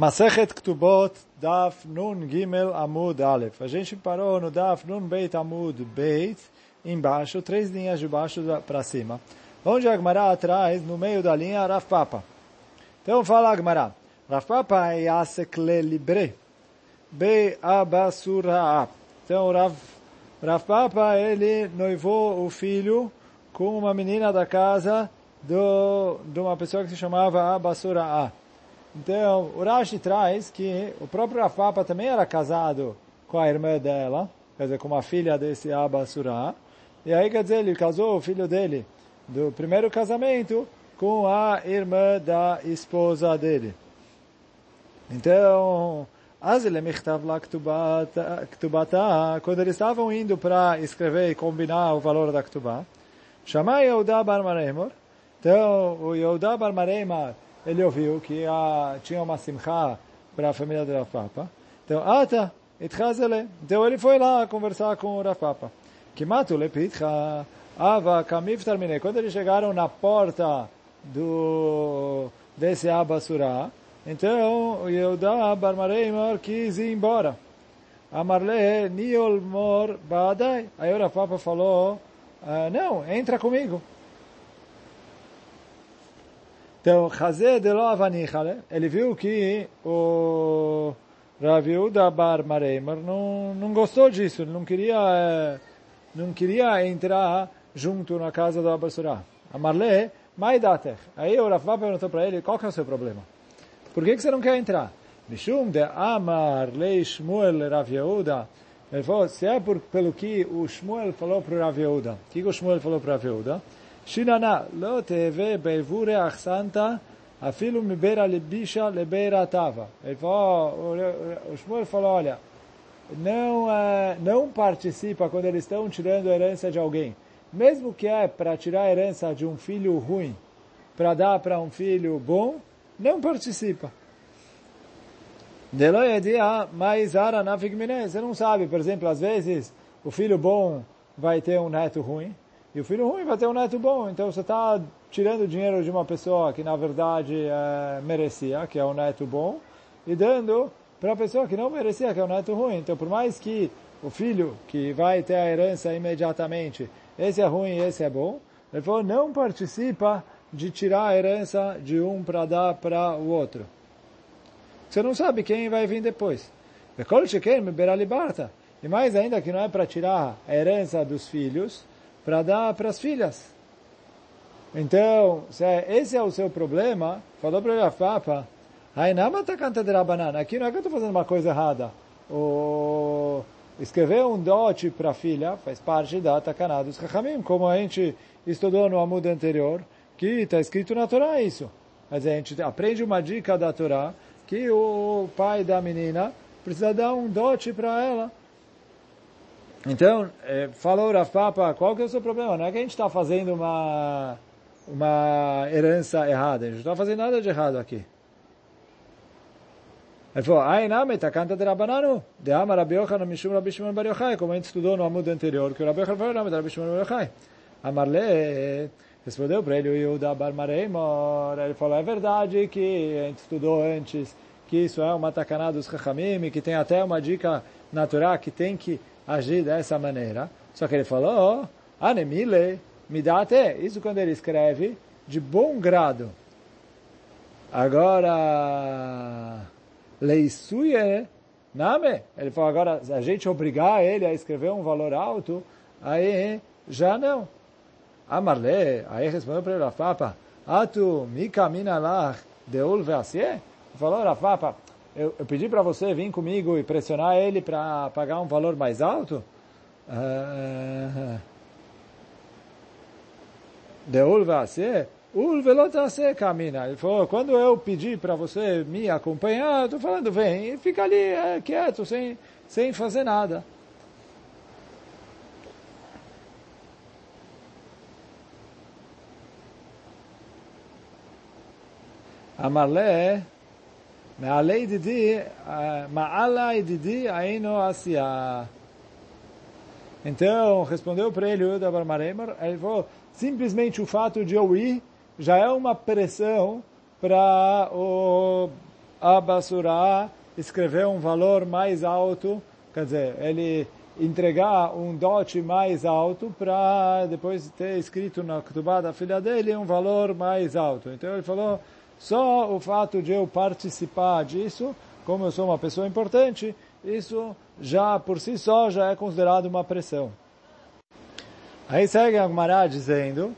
Masechet Ktubot, Daf Nun Gimel Amud Aleph. A gente parou no Daf Nun Beit Amud Beit, embaixo, três linhas de baixo para cima. Onde a Agmará atrás, no meio da linha, Rav Papa. Então fala Agmará. Rav Papa é Yasekle Libre. Be Abasura. Então Rav, Rav Papa, ele noivou o filho com uma menina da casa do, de uma pessoa que se chamava Abasura. Então, o Rashi traz que o próprio Rafapa também era casado com a irmã dela, quer dizer, com uma filha desse Abba Surah. E aí, quer dizer, ele casou o filho dele do primeiro casamento com a irmã da esposa dele. Então, quando eles estavam indo para escrever e combinar o valor da Ktubá, chamai Yehuda Bar Maremor. Então, o Yehuda Bar Maremor ele ouviu que a, tinha uma simcha para a família do Rav Papa. Então, ata, itchazele. Então ele foi lá conversar com o Rav Papa. Kimatu lepitcha, ava kamif terminei. Quando eles chegaram na porta do desse Abasura, então Yehuda Barmareimor quis ir embora. Amarle niol mor badai. Aí o Rav Papa falou, ah, não, entra comigo. Então, Chazé de lo avanichale, ele viu que o Rav Yehuda Bar Mareimer não, não gostou disso, não queria, não queria entrar junto na casa do Abasurah. Amarle, maidatech. Aí o Rav perguntou para ele, qual que é o seu problema? Por que, que você não quer entrar? Mishum de Amar lei Shmuel Rav Yehuda. Ele falou, se é por, pelo que o Shmuel falou para o Rav Yehuda. O que, que o Shmuel falou para o Rav Yehuda? Shinana, lo teve beivure achsanta, afilo mibeira libisha lebeira tava. Ele falou, o Shmuel falou, olha, oh, não, eh, não participa quando eles estão tirando a herança de alguém. Mesmo que é para tirar a herança de um filho ruim, para dar para um filho bom, não participa. Mas Você não sabe, por exemplo, às vezes o filho bom vai ter um neto ruim, e o filho ruim vai ter um neto bom. Então você está tirando dinheiro de uma pessoa que na verdade é, merecia, que é um neto bom, e dando para a pessoa que não merecia, que é um neto ruim. Então por mais que o filho que vai ter a herança imediatamente, esse é ruim e esse é bom, ele falou, não participa de tirar a herança de um para dar para o outro. Você não sabe quem vai vir depois. E mais ainda que não é para tirar a herança dos filhos, para dar para as filhas. Então, se é, esse é o seu problema, falou para ele a Papa, aqui não é que eu estou fazendo uma coisa errada. O, escrever um dote para a filha faz parte da Takaná dos Chachamim, como a gente estudou no Amud anterior, que está escrito na Torá isso. Mas a gente aprende uma dica da Torá, que o pai da menina precisa dar um dote para ela. Então, é, falou Rav Papa, qual que é o seu problema? Não é que a gente está fazendo uma, uma herança errada, a gente não está fazendo nada de errado aqui. Ele falou, ai name, tá canta de Rabananu, de ama Rabi Yochanan Mishum Rabi Shimon Bar Yochai, como a gente estudou no amudo anterior, que o Rabi Yochanan falou, nome de Rabi Shimon Bar Yochai. Amarle, respondeu para ele o Yehuda Bar Mareimor, ele falou, é verdade que a gente estudou antes, que isso é uma tacaná dos Chachamim, que tem até uma dica natural que tem que agir dessa maneira. Só que ele falou, oh, anemile, me dá até. Isso quando ele escreve de bom grado. Agora, leisuye, name. Ele falou, agora, a gente obrigar ele a escrever um valor alto, aí já não. Amarle, aí respondeu para ele, Rafapa, atu mi camina lá de ulve Falou, Rafapa, eu, eu pedi para você vir comigo e pressionar ele para pagar um valor mais alto? De ulva se, ulvelotase camina. Ele falou, quando eu pedi para você me acompanhar, estou falando, vem, e fica ali é, quieto, sem, sem fazer nada. Amarle מעלי ידידי, מעלה ידידי היינו עשייה. Então, respondeu para ele o Yuda Barmaremar, ele falou, simplesmente o fato de eu ir já é uma pressão para o Abasura escreveu um valor mais alto, quer dizer, ele entregar um dote mais alto para depois ter escrito na Ketubá da filha dele um valor mais alto. Então ele falou, só o fato de eu participar disso, como eu sou uma pessoa importante, isso já por si só já é considerado uma pressão. Aí segue a Gemara dizendo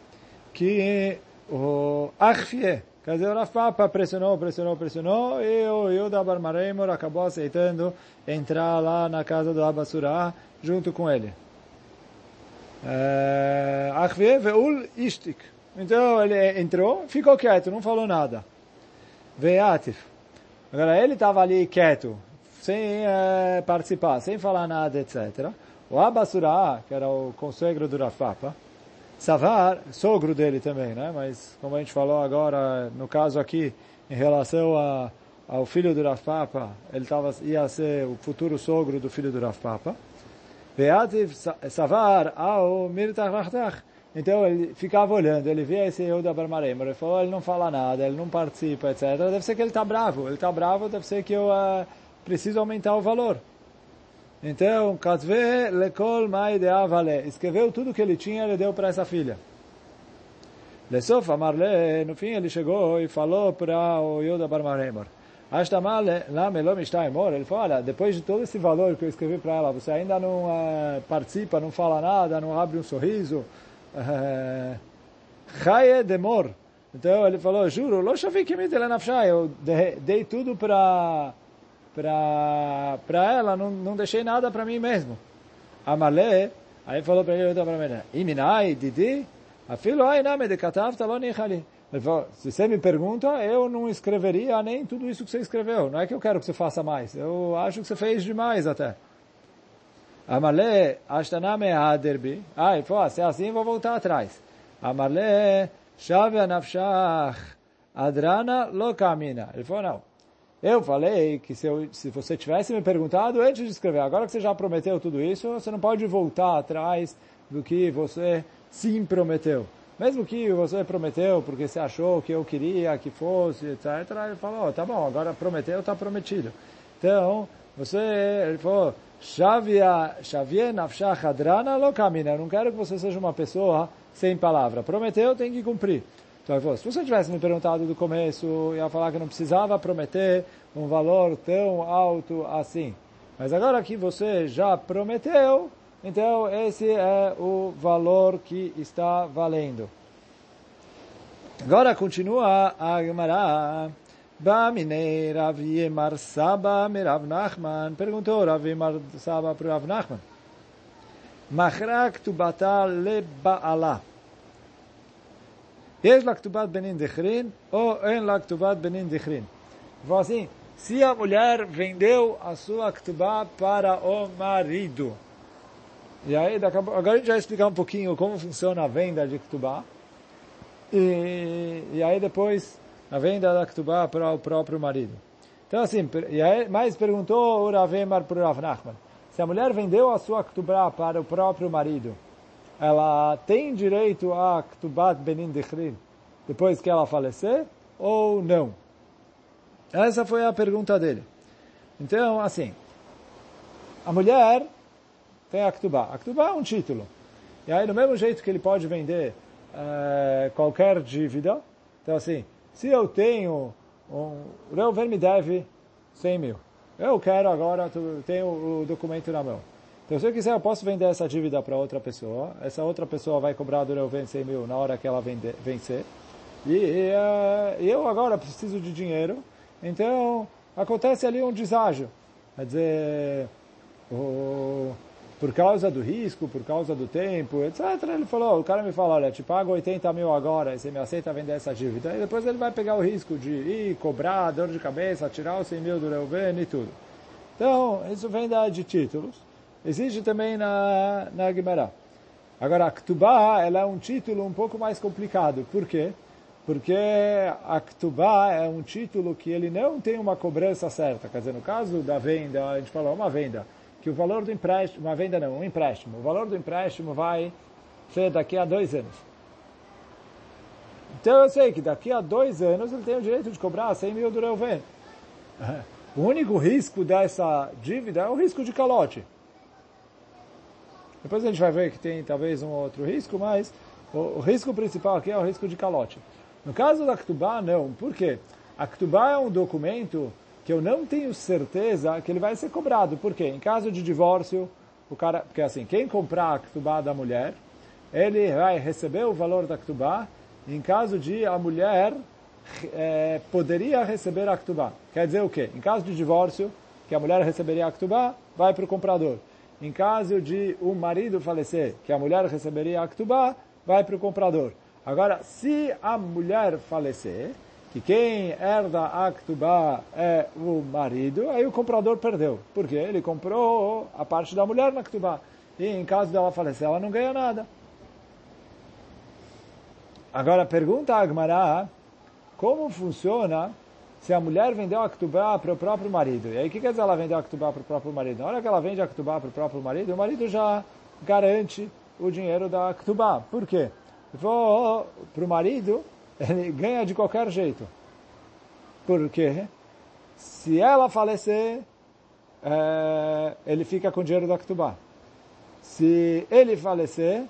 que o Achfie, quer dizer, o Rav Papa pressionou, pressionou, pressionou, e o Yuda Barmaremor acabou aceitando entrar lá na casa do Abasurah junto com ele. Eh, Achvie ve'ul ishtik. Então ele entrou, ficou quieto, não falou nada. Ve'atif. Agora ele estava ali quieto, sem é, participar, sem falar nada, etc. O Abasura, que era o conselho do Rafapa, Savar, sogro dele também, né? Mas como a gente falou agora, no caso aqui, em relação a, ao filho do Rafapa, ele tava, ia ser o futuro sogro do filho do Rafapa. Ve'ativ Savar ao Mirtach Então ele ficava olhando, ele via esse Yehuda Barmarem, ele falou, ele não fala nada, ele não participa, etc. Deve ser que ele está bravo, ele está bravo, deve ser que eu uh, preciso aumentar o valor. Então, Katzve lekol deavale, escreveu tudo que ele tinha, ele deu para essa filha. Lesof Amarle, no fim ele chegou e falou para o Yehuda Barmaremor, ele falou, olha, depois de todo esse valor que eu escrevi para ela, você ainda não uh, participa, não fala nada, não abre um sorriso. Chaye demor. Então ele falou, juro, eu dei tudo para para para ela, não, não deixei nada para mim mesmo. Amale, aí falou para ele, para mim, iminai, didi, afilo ai name de katavta lo nichali. Ele falou, se você me pergunta, eu não escreveria nem tudo isso que você escreveu. Não é que eu quero que você faça mais. Eu acho que você fez demais até. Amarle, ashtaname aderbi. Ah, ele falou, se é assim, vou voltar atrás. Amarle, shavya nafshach, adrana lo kamina. Ele falou, não. Eu falei que se, eu, se você tivesse me perguntado antes de escrever, agora que você já prometeu tudo isso, você não pode voltar atrás do que você sim prometeu. Mesmo que você prometeu porque você achou que eu queria que fosse, etc. Ele falou, oh, tá bom, agora prometeu, está prometido. Então, você, ele falou, Shavie nafshach hadrana lo kamina. Eu não quero que você seja uma pessoa sem palavra. Prometeu, tem que cumprir. Então ele falou, se você tivesse me perguntado do começo, eu ia falar que não precisava prometer um valor tão alto assim. Mas agora que você já prometeu, então, esse é o valor que está valendo. Agora continua a Gemara. Bamine Rav Yemar Saba Merav Nachman. Perguntou Rav Yemar Saba para Rav Nachman. Machrak tubata le ba'ala. יש לה כתובת בנין דחרין, ou אין לה כתובת בנין דחרין. Falou assim, se a mulher vendeu a sua ktubá para o marido, e aí, agora a gente vai explicar um pouquinho como funciona a venda de Ktubá. E, e aí depois, a venda da Ktubá para o próprio marido. Então assim, mais perguntou o Ravemar para o Rav Nachman. Se a mulher vendeu a sua Ktubá para o próprio marido, ela tem direito a Ktubat Benin Dechrin depois que ela falecer ou não? Essa foi a pergunta dele. Então, assim, a mulher tem a Ktubá. A é um título. E aí, do mesmo jeito que ele pode vender é, qualquer dívida, então assim, se eu tenho, um, Reuven me deve 100 mil. Eu quero agora, tenho o documento na mão. Então, se eu quiser, eu posso vender essa dívida para outra pessoa. Essa outra pessoa vai cobrar do Reuven 100 mil na hora que ela vender, vencer. E, e uh, eu agora preciso de dinheiro. Então, acontece ali um deságio. Quer dizer, o por causa do risco, por causa do tempo, etc. Ele falou, o cara me fala, olha, te pago 80 mil agora e você me aceita vender essa dívida. E depois ele vai pegar o risco de ir cobrar, dor de cabeça, tirar os 100 mil do Reuven e tudo. Então, isso vem da de títulos. Existe também na, na Guimarães. Agora, a Ktubá, ela é um título um pouco mais complicado. Por quê? Porque a Ktubá é um título que ele não tem uma cobrança certa. Quer dizer, no caso da venda, a gente falou uma venda que o valor do empréstimo, uma venda não, um empréstimo, o valor do empréstimo vai ser daqui a dois anos. Então eu sei que daqui a dois anos ele tem o direito de cobrar 100 mil do Reuven. O único risco dessa dívida é o risco de calote. Depois a gente vai ver que tem talvez um outro risco, mas o, o risco principal aqui é o risco de calote. No caso da Ktubá, não. Por quê? A Ktubá é um documento que eu não tenho certeza que ele vai ser cobrado. Por quê? Em caso de divórcio, o cara, porque assim, quem comprar a Ktubá da mulher, ele vai receber o valor da Ktubá. Em caso de a mulher é, poderia receber a Ktubá. Quer dizer o quê? Em caso de divórcio, que a mulher receberia a Ktubá, vai para o comprador. Em caso de o marido falecer, que a mulher receberia a Ktubá, vai para o comprador. Agora, se a mulher falecer, que quem herda a Ktubá é o marido, aí o comprador perdeu. Porque ele comprou a parte da mulher na Ktubá. E em caso dela falecer, ela não ganha nada. Agora, pergunta a Agmará, como funciona se a mulher vendeu a Ktubá para o próprio marido. E aí, o que quer dizer ela vendeu a Ktubá para o próprio marido? Na hora que ela vende a Ktubá para o próprio marido, o marido já garante o dinheiro da Ktubá. Por quê? Para o marido, ele ganha de qualquer jeito. Porque se ela falecer, é, ele fica com o dinheiro da Ktubá. Se ele falecer,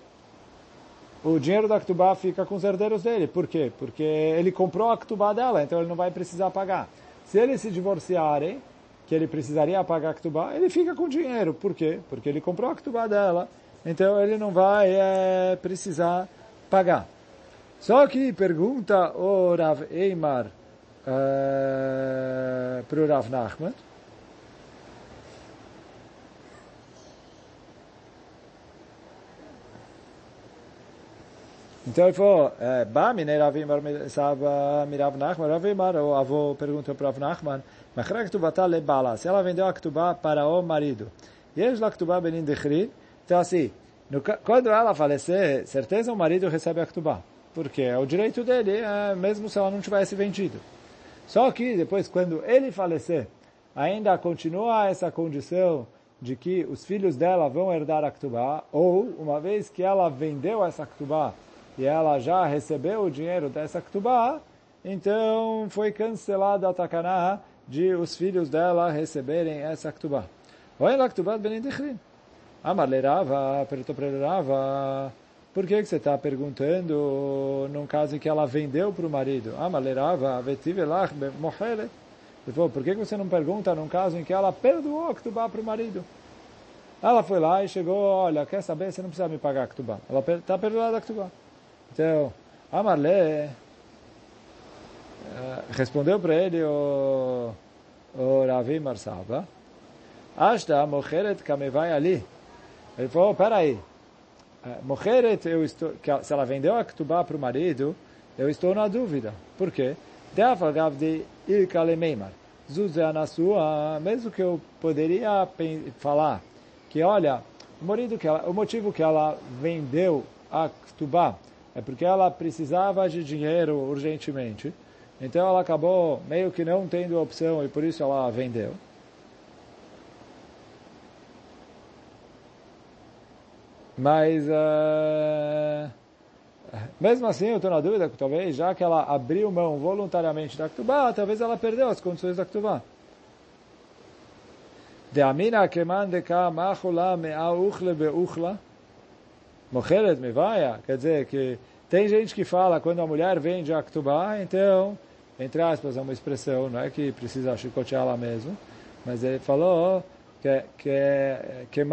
o dinheiro da Ktubá fica com os herdeiros dele. Por quê? Porque ele comprou a Ktubá dela, então ele não vai precisar pagar. Se eles se divorciarem, que ele precisaria pagar a Ktubá, ele fica com dinheiro. Por quê? Porque ele comprou a Ktubá dela, então ele não vai é, precisar pagar. Só que pergunta o Rav Eimar uh, para o Rav Nachman, Então ele falou, Ba mineravim saba mirav Nachman, Rav Imar, o avô perguntou para Rav Nachman, Machra ktubata le bala, se ela vendeu a ktubá para o marido, e eles lá ktubá benin dechri, então assim, no, quando ela falecer, certeza o marido recebe a ktubá, porque é o direito dele, é, mesmo se ela não tivesse vendido. Só que depois, quando ele falecer, ainda continua essa condição de que os filhos dela vão herdar a ktubá, ou uma vez que ela vendeu essa ktubá, e ela já recebeu o dinheiro dessa ktubá, então foi cancelada a takaná de os filhos dela receberem essa ktubá. Oi lá ktubá benin dechrin. Amar lerava, perguntou para por que, que você está perguntando num caso em que ela vendeu para o marido? Amar lerava, vetivelach mohelet. Ele falou, por que, que você não pergunta num caso em que ela perdoou a ktubá para o marido? Ela foi lá e chegou, olha, quer saber, você não precisa me pagar a ktubá. Ela está perdoada a ktubá. Então, Amarle uh, respondeu para ele o, o Ravi Marsaba, Ashta mocheret kamevai ali. Ele falou, peraí, uh, mocheret, eu estou, se ela vendeu a ktubá para o marido, eu estou na dúvida. Por quê? De mesmo que eu poderia falar que, olha, o, que ela, o motivo que ela vendeu a ktubá é porque ela precisava de dinheiro urgentemente. Então ela acabou meio que não tendo opção e por isso ela vendeu. Mas, uh, mesmo assim, eu estou na dúvida que talvez, já que ela abriu mão voluntariamente da Ktubá, talvez ela perdeu as condições da Ktubá. De amina keman de ka machula mea uchle be uchla. Mocheret Mivaya, quer dizer que tem gente que fala quando a mulher vende a Ktubá, então, entre aspas, é uma expressão, não é que precisa chicotear ela mesmo, mas ele falou que que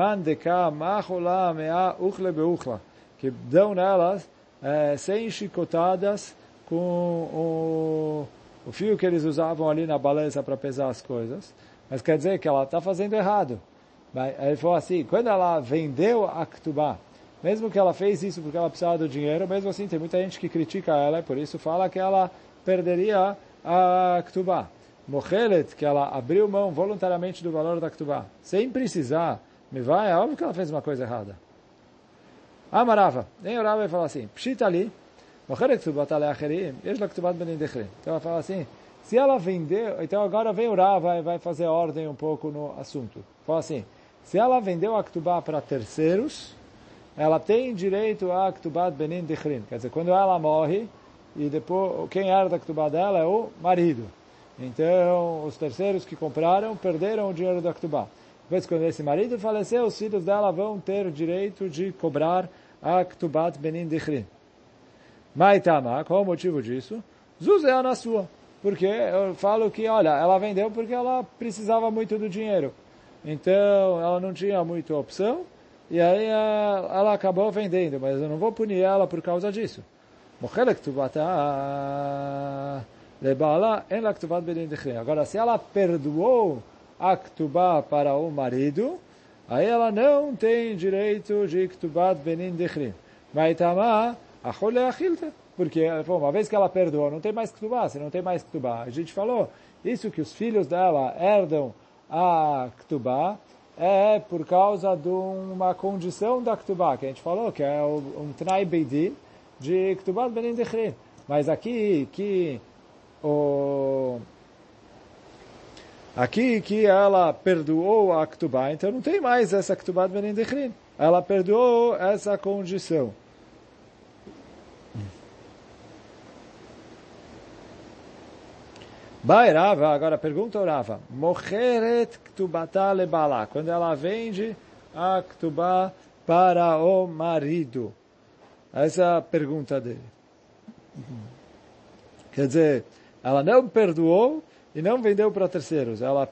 machula mea uchle beuchla, que dão nelas é, 100 chicotadas com o, o fio que eles usavam ali na balança para pesar as coisas, mas quer dizer que ela está fazendo errado. Ele falou assim, quando ela vendeu a Ktubá, mesmo que ela fez isso porque ela precisava do dinheiro, mesmo assim tem muita gente que critica ela e por isso fala que ela perderia a Ktubá. Mochelet, que ela abriu mão voluntariamente do valor da Ktubá, sem precisar, me vai, é óbvio que ela fez uma coisa errada. Amarava, nem orava vai falar assim, Pshita ali, Mochelet Ktubat aleacherim, Yesh la Ktubat benin Então ela fala assim, se ela vendeu, então agora vem orar, vai, vai fazer ordem um pouco no assunto. Fala assim, se ela vendeu a Ktubá para terceiros, ela tem direito a Ktubat Benin Dichrin. Quer dizer, quando ela morre, e depois quem herda a Ktubá dela é o marido. Então, os terceiros que compraram perderam o dinheiro da Ktubá. Depois, quando esse marido faleceu, os filhos dela vão ter o direito de cobrar a Ktubat Benin Dichri. Maitama, qual o motivo disso? Zuzé na sua. Porque eu falo que, olha, ela vendeu porque ela precisava muito do dinheiro. Então, ela não tinha muita opção. E aí ela acabou vendendo, mas eu não vou punir ela por causa disso. Agora, se ela perdoou a Ktubá para o marido, aí ela não tem direito de Ktubat Benin Dechrim. Vai tamar a achilta. Porque, uma vez que ela perdoou, não tem mais Ktubá, se não tem mais Ktubá. A gente falou, isso que os filhos dela herdam a Ktubá, é por causa de uma condição da Ktubá, que a gente falou, que é um Tnai Beidin de Ktubat Benin Dechrim. Mas aqui, que o Aqui que ela perdoou a Ktubá, então não tem mais essa Ktubá de Benin Dechrin. Ela perdoou essa condição. Vai Rava, agora pergunta o Rava. Mocheret lebala. Quando ela vende a Ktubá para o marido. Essa é a pergunta dele. Quer dizer, ela não perdoou e não vendeu para terceiros. Ela,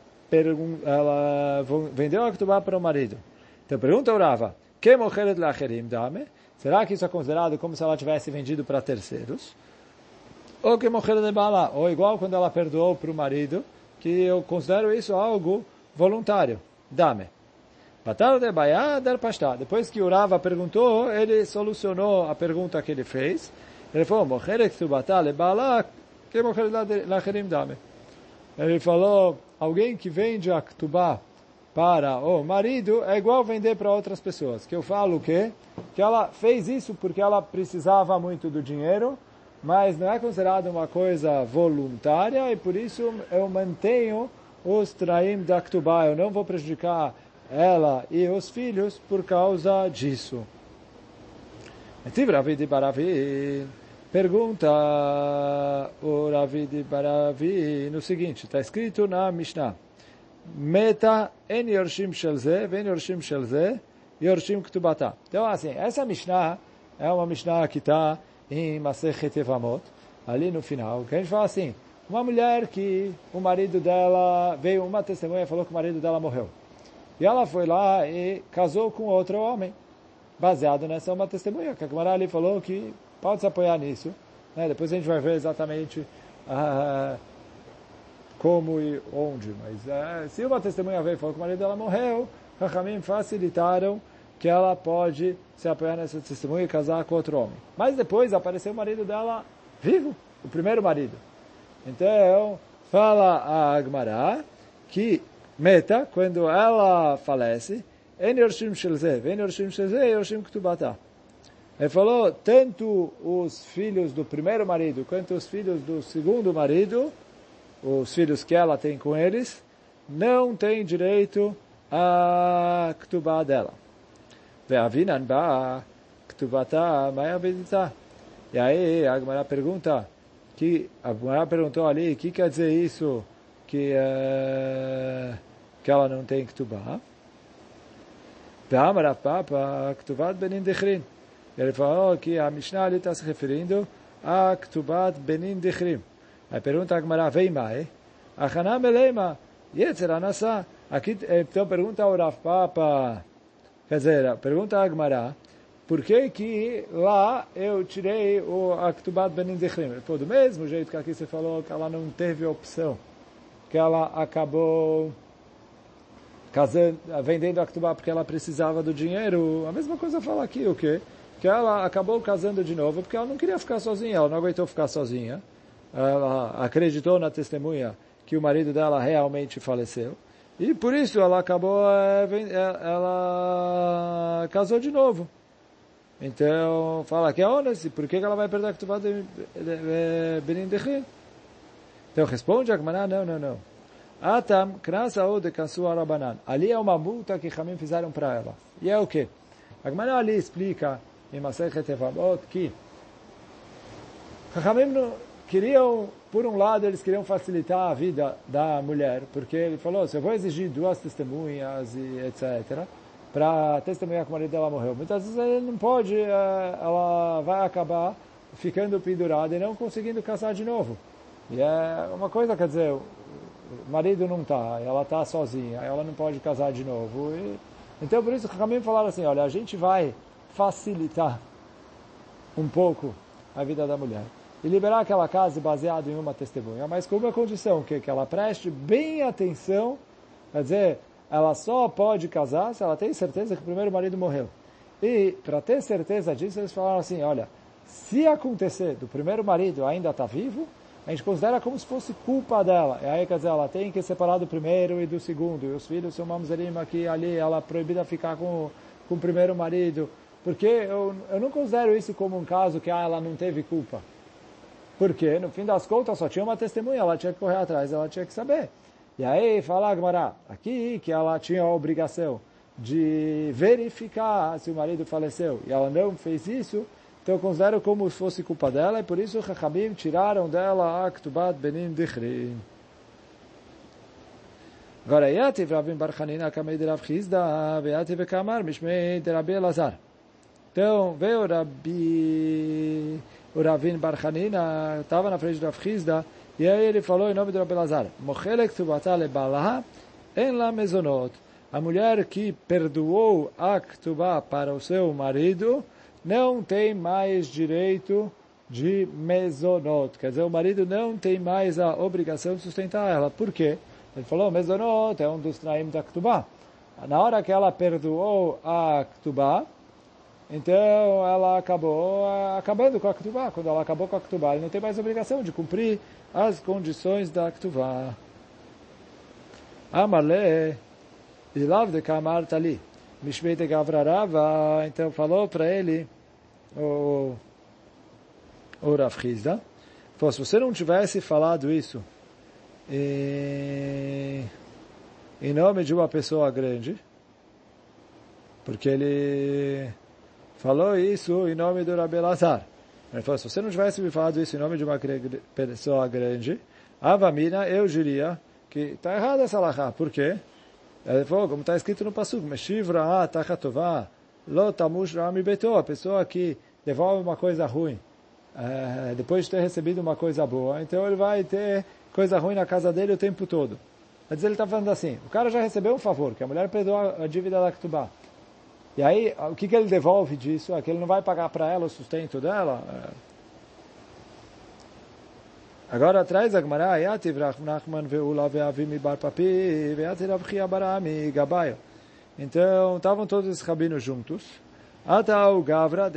ela vendeu a Ketubá para o marido. Então pergunta o Rava, que mocheret lacherim dame? Será que isso é considerado como se ela tivesse vendido para terceiros? Ou que mocheret de bala? Ou igual quando ela perdoou para o marido, que eu considero isso algo voluntário. Dame. Batal de Baia. Depois que o Rava perguntou, ele solucionou a pergunta que ele fez. Ele falou, Mocheret Tubatal e Bala, Ele falou, alguém que vende a ktubá para o marido é igual vender para outras pessoas. Que eu falo o quê? Que ela fez isso porque ela precisava muito do dinheiro, mas não é considerado uma coisa voluntária e por isso eu mantenho os traim da ktubá. Eu não vou prejudicar ela e os filhos por causa disso. Tivravi de. Pergunta o Ravi de Baravi no seguinte, está escrito na Mishnah, Meta en yorshim shelze, ven yorshim shelze, yorshim ktubata. Então, assim, essa Mishnah é uma Mishnah que está em Masechet Evamot, ali no final, que a gente fala assim, uma mulher que o marido dela, veio uma testemunha e falou que o marido dela morreu. E ela foi lá e casou com outro homem, baseado nessa uma testemunha, que a Gemara ali falou que pode se apoiar nisso. Né? Depois a gente vai ver exatamente uh, como e onde. Mas uh, se uma testemunha veio e falou que o marido dela morreu, Rahamim facilitaram que ela pode se apoiar nessa testemunha e casar com outro homem. Mas depois apareceu o marido dela vivo, o primeiro marido. Então, fala a Agmará que meta, quando ela falece, en yorshim shelze, ven yorshim shelze, yorshim ktubata. Ele falou, tanto os filhos do primeiro marido quanto os filhos do segundo marido, os filhos que ela tem com eles, não têm direito a ktubá dela. Ba. E aí a Gemara pergunta, que a Gemara perguntou ali, o que quer dizer isso que, uh, que ela não tem ktubá? Ve'amarav papa ktubat benin dechrin. Ele falou que a Mishnah está se referindo a Ktubat Benin Dichrim. Aí pergunta a Gemara, vem mais. Achanam Eleima, Yetzer Anassa. Aqui, então pergunta ao Rav Papa, quer dizer, pergunta a Gemara, por que que lá eu tirei o Aktubat Benin Dichrim? Ele falou, do mesmo jeito que aqui você falou que ela não teve opção, que ela acabou casando, vendendo Aktubat porque ela precisava do dinheiro, a mesma coisa fala aqui, o quê? Que ela acabou casando de novo porque ela não queria ficar sozinha, ela não aguentou ficar sozinha. Ela acreditou na testemunha que o marido dela realmente faleceu. E por isso ela acabou, eh, eh, ela casou de novo. Então, fala que é honesto, por que ela vai perder a Ketubá de Benin Dechir? Então responde a Gmaná, não, não, não. Atam, de. Ali é uma multa que Hamim fizeram para ela. E é o quê? A Gmaná ali explica em Masechet Evamot que Chachamim queriam por um lado, eles queriam facilitar a vida da mulher, porque ele falou, se eu vou exigir duas testemunhas e etc., para testemunhar que o marido dela morreu, muitas vezes ele não pode, ela vai acabar ficando pendurada e não conseguindo casar de novo. E é uma coisa, quer dizer, o marido não está, ela está sozinha, ela não pode casar de novo. E, então, por isso, o Ramim falaram assim, olha, a gente vai facilitar um pouco a vida da mulher e liberar aquela casa baseado em uma testemunha, mas com uma condição, que, que ela preste bem atenção, quer dizer, ela só pode casar se ela tem certeza que o primeiro marido morreu. E, para ter certeza disso, eles falaram assim, olha, se acontecer do primeiro marido ainda está vivo, a gente considera como se fosse culpa dela. E aí, quer dizer, ela tem que separar do primeiro e do segundo. E os filhos são mamzerim aqui ali, ela é proibida ficar com, com o primeiro marido. Porque eu, eu não considero isso como um caso que ah, ela não teve culpa. Porque, no fim das contas, só tinha uma testemunha, ela tinha que correr atrás, ela tinha que saber. E aí, fala Agmará, aqui que ela tinha a obrigação de verificar se o marido faleceu, e ela não fez isso, então eu considero como se fosse culpa dela, e por isso Chachamim tiraram dela a Ktubat Benin Dichri. Agora, Yativ Rabin Bar Chanina Kamei de Rav Chizda, Yativ Kamar Mishmei de Rabi Elazar. Então, veio Rabi o Ravin Bar Hanina estava na frente do Rav e aí ele falou em nome do Rabi Lazar, Mochelek tubatale balaha en la mezonot. A mulher que perdoou a ktubá para o seu marido não tem mais direito de mezonot. Quer dizer, o marido não tem mais a obrigação de sustentar ela. Por quê? Ele falou, mezonot é um dos traim da ktubá. Na hora que ela perdoou a ktubá, então ela acabou ah, acabando com a Ktubá. Quando ela acabou com a Ktubá, ele não tem mais obrigação de cumprir as condições da Ktubá. Amale, Ilav de Kamar Tali, Mishmei de Gavrarava, então falou para ele, o, o Rav Chizda, falou, se você não tivesse falado isso em, em nome de uma pessoa grande, porque ele falou isso em nome do Rabi Lazar. Ele falou, se você não tivesse me falado isso em nome de uma pessoa grande, Avamina, eu diria que está errado essa lahá. Por quê? Ele falou, como está escrito no Pasuk, Meshivra tachatová, lo tamush a pessoa que devolve uma coisa ruim, é, depois de ter recebido uma coisa boa, então ele vai ter coisa ruim na casa dele o tempo todo. Mas ele está falando assim, o cara já recebeu um favor, que a mulher perdoou a dívida da Ktubá. E aí, o que, que ele devolve disso? É que ele não vai pagar para ela o sustento dela. É. Agora traz a Gemara, Nachman papi barami. Então, estavam todos os rabinos juntos. Gavra.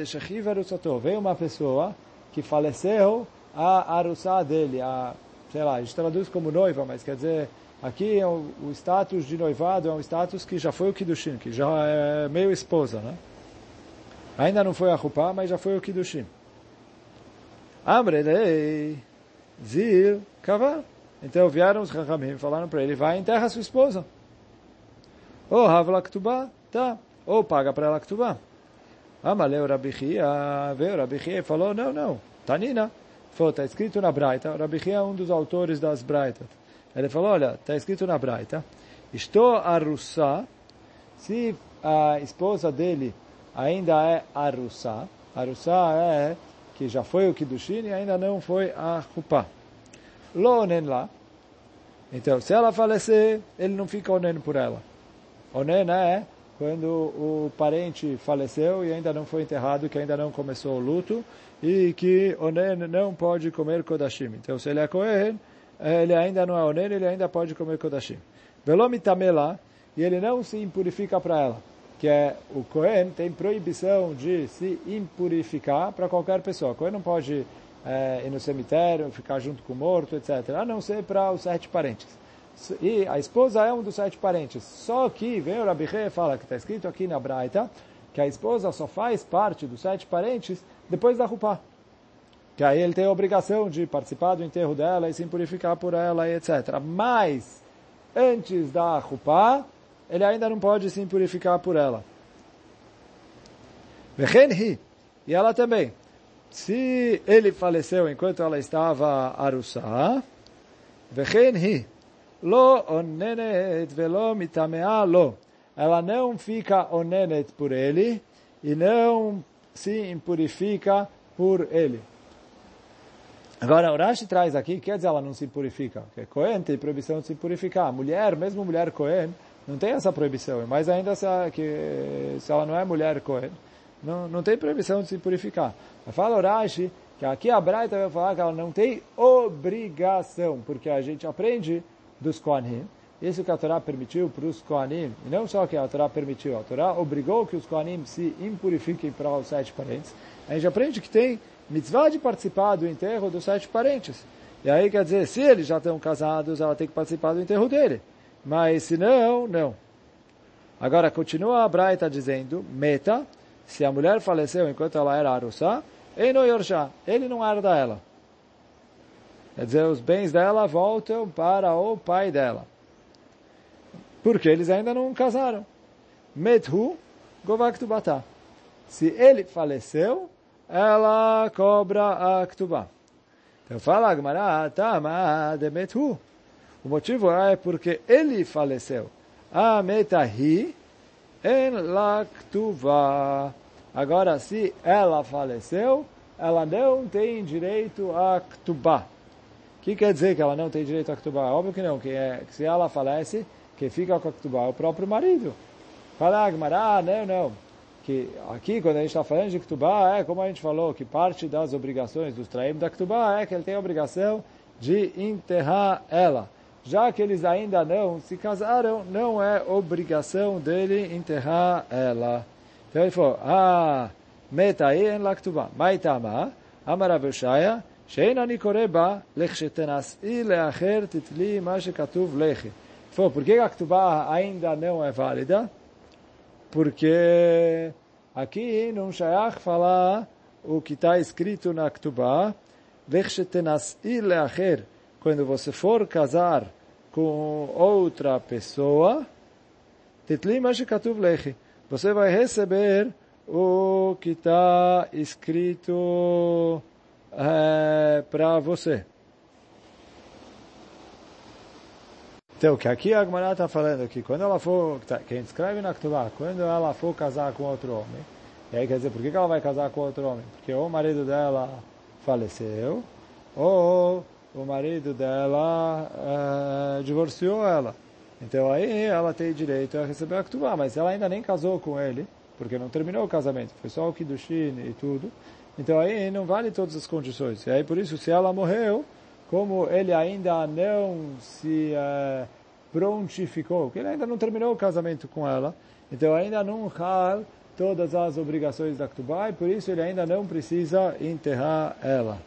Veio uma pessoa que faleceu a arussá dele, a, sei lá, a gente traduz como noiva, mas quer dizer, Aqui é o, o, status de noivado é um status que já foi o Kiddushin, que já é meio esposa, né? Ainda não foi a Rupá, mas já foi o Kiddushin. Amrelei, Zil, Kavar. Então vieram os Chachamim e falaram para ele, vai enterra sua esposa. Ou Havla Ktubá, tá. Ou paga para ela Ktubá. Amaleu Rabichia, veio Rabichia e falou, não, não, Tanina. Falou, está escrito na Braita. Rabichia é um dos autores das Braitas. Ele falou, olha, está escrito na Braita, estou arussá, se a esposa dele ainda é arussá, arussá é que já foi o Kiddushin e ainda não foi a Rupá. Lo onen lá. Então, se ela falecer, ele não fica onen por ela. Onen é quando o parente faleceu e ainda não foi enterrado, que ainda não começou o luto, e que onen não pode comer kodashim. Então, se ele é Kohen, ele ainda não é onen, ele ainda pode comer kodashim. Velomitamela, e ele não se impurifica para ela. Que é, o Cohen tem proibição de se impurificar para qualquer pessoa. O Cohen não pode é, ir no cemitério, ficar junto com o morto, etc. A não ser para os sete parentes. E a esposa é um dos sete parentes. Só que, vem o Rabi e fala, que está escrito aqui na Braita, que a esposa só faz parte dos sete parentes depois da Rupá que aí ele tem a obrigação de participar do enterro dela e se purificar por ela, etc. Mas, antes da Rupá, ele ainda não pode se purificar por ela. Vehenhi, e ela também. Se ele faleceu enquanto ela estava arussá, Vehenhi, lo onenet lo. Ela não fica onenet por ele e não se impurifica por ele. Agora, o Rashi traz aqui, quer dizer, ela não se purifica. Porque Cohen tem proibição de se purificar. Mulher, mesmo mulher Cohen, não tem essa proibição. Mas ainda se, que, se ela não é mulher Cohen, não, não tem proibição de se purificar. Mas fala o Rashi que aqui a Braita vai falar que ela não tem obrigação, porque a gente aprende dos Kohanim, isso que a Torá permitiu para os Kohanim, e não só que a Torá permitiu, a Torá obrigou que os Kohanim se impurifiquem para os sete parentes. A gente aprende que tem mitzvah de participar do enterro dos sete parentes. E aí quer dizer, se eles já estão casados, ela tem que participar do enterro dele. Mas se não, não. Agora, continua a Braita dizendo, meta, se a mulher faleceu enquanto ela era arussá, ele não herda ela. Quer dizer, os bens dela voltam para o pai dela. Porque eles ainda não casaram. Methu Govaktubata. Se ele faleceu, ela cobra a Ktubá. Então fala Agmará, Tama de Methu. O motivo é porque ele faleceu. A metahi en la Ktubá. Agora, se ela faleceu, ela não tem direito a Ktubá. O que quer dizer que ela não tem direito a Ktubá? Óbvio que não, que, é, que se ela falece, que fica com a Ktubá é o próprio marido. Fala, Agmar, ah, não, não que aqui, quando a gente está falando de Ktubah é como a gente falou, que parte das obrigações dos Traim da Ktubah é que ele tem a obrigação de enterrar ela. Já que eles ainda não se casaram, não é obrigação dele enterrar ela. Então ele falou, ah, metai en Ktubah. maitama, amaravishaya, sheina nikoreba, lechshetenas'i leacher titli mashekatuv ele Falou, por que a Ktubah ainda não é válida? Porque aqui não Shayach falar o que está escrito na Ktubá, quando você for casar com outra pessoa, você vai receber o que está escrito é, para você. Então, que aqui a Agmará está falando que quando ela for, tá, quem escreve na Ktubá, quando ela for casar com outro homem, e aí quer dizer, por que ela vai casar com outro homem? Porque ou o marido dela faleceu, ou o marido dela é, divorciou ela. Então aí ela tem direito a receber a Ktubá, mas ela ainda nem casou com ele, porque não terminou o casamento, foi só o Kiddushin e tudo. Então aí não vale todas as condições. E aí por isso, se ela morreu, como ele ainda não se uh, prontificou, porque ele ainda não terminou o casamento com ela, então ainda não hal todas as obrigações da Ktubá, e por isso ele ainda não precisa enterrar ela.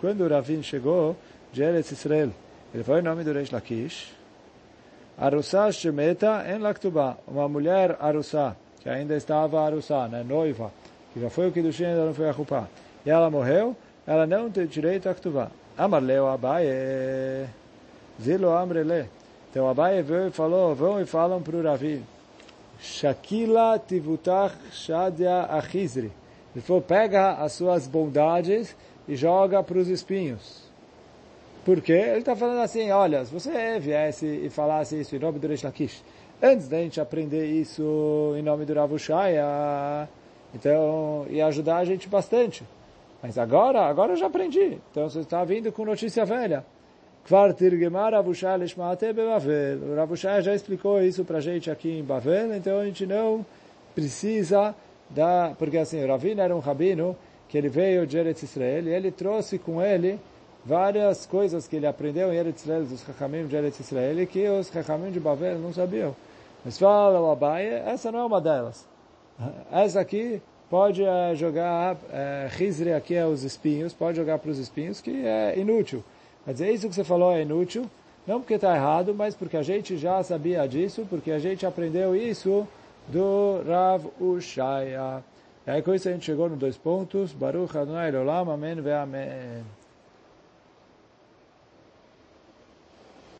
Quando o Ravin chegou de Eretz Israel, ele foi o nome do Reish Lakish, Arussá Shemeta en Laktubá, uma mulher Arussá, que ainda estava Arussá, né, noiva, que já foi o Kiddushin, ainda não foi a Chupá, e ela morreu, ela não tem direito a Ktubá. Amar Leo Abaye, Zilo Amrele. Então Abaye veio e falou, vão e falam para o Ravin, Shakila tivutach shadia achizri. Ele falou, pega as suas bondades e joga para os espinhos. Por quê? Ele está falando assim, olha, se você viesse e falasse isso em nome do Reish Lakish, antes da gente aprender isso em nome do Rav Ushaya, então ia ajudar a gente bastante. Mas agora, agora eu já aprendi. Então você está vindo com notícia velha. Kvar Tirgemar Rav Ushaya Lishmaate Bebavel. O Rav Ushaya já explicou isso para a gente aqui em Bavel, então a gente não precisa da, porque assim, o Ravina era um rabino que ele veio de Eretz Israel e ele trouxe com ele várias coisas que ele aprendeu em Eretz Israel, dos Chachamim de Eretz Israel, que os Chachamim de Bavel não sabiam. Mas fala o Abaye, essa não é uma delas. Essa aqui pode uh, jogar, uh, aqui é os espinhos, pode jogar para os espinhos, que é inútil. Quer dizer, isso que você falou é inútil, não porque está errado, mas porque a gente já sabia disso, porque a gente aprendeu isso do Rav Ushaya. E aí com isso a gente chegou nos dois pontos. Baruch Adonai Olam, Amém ve Amém.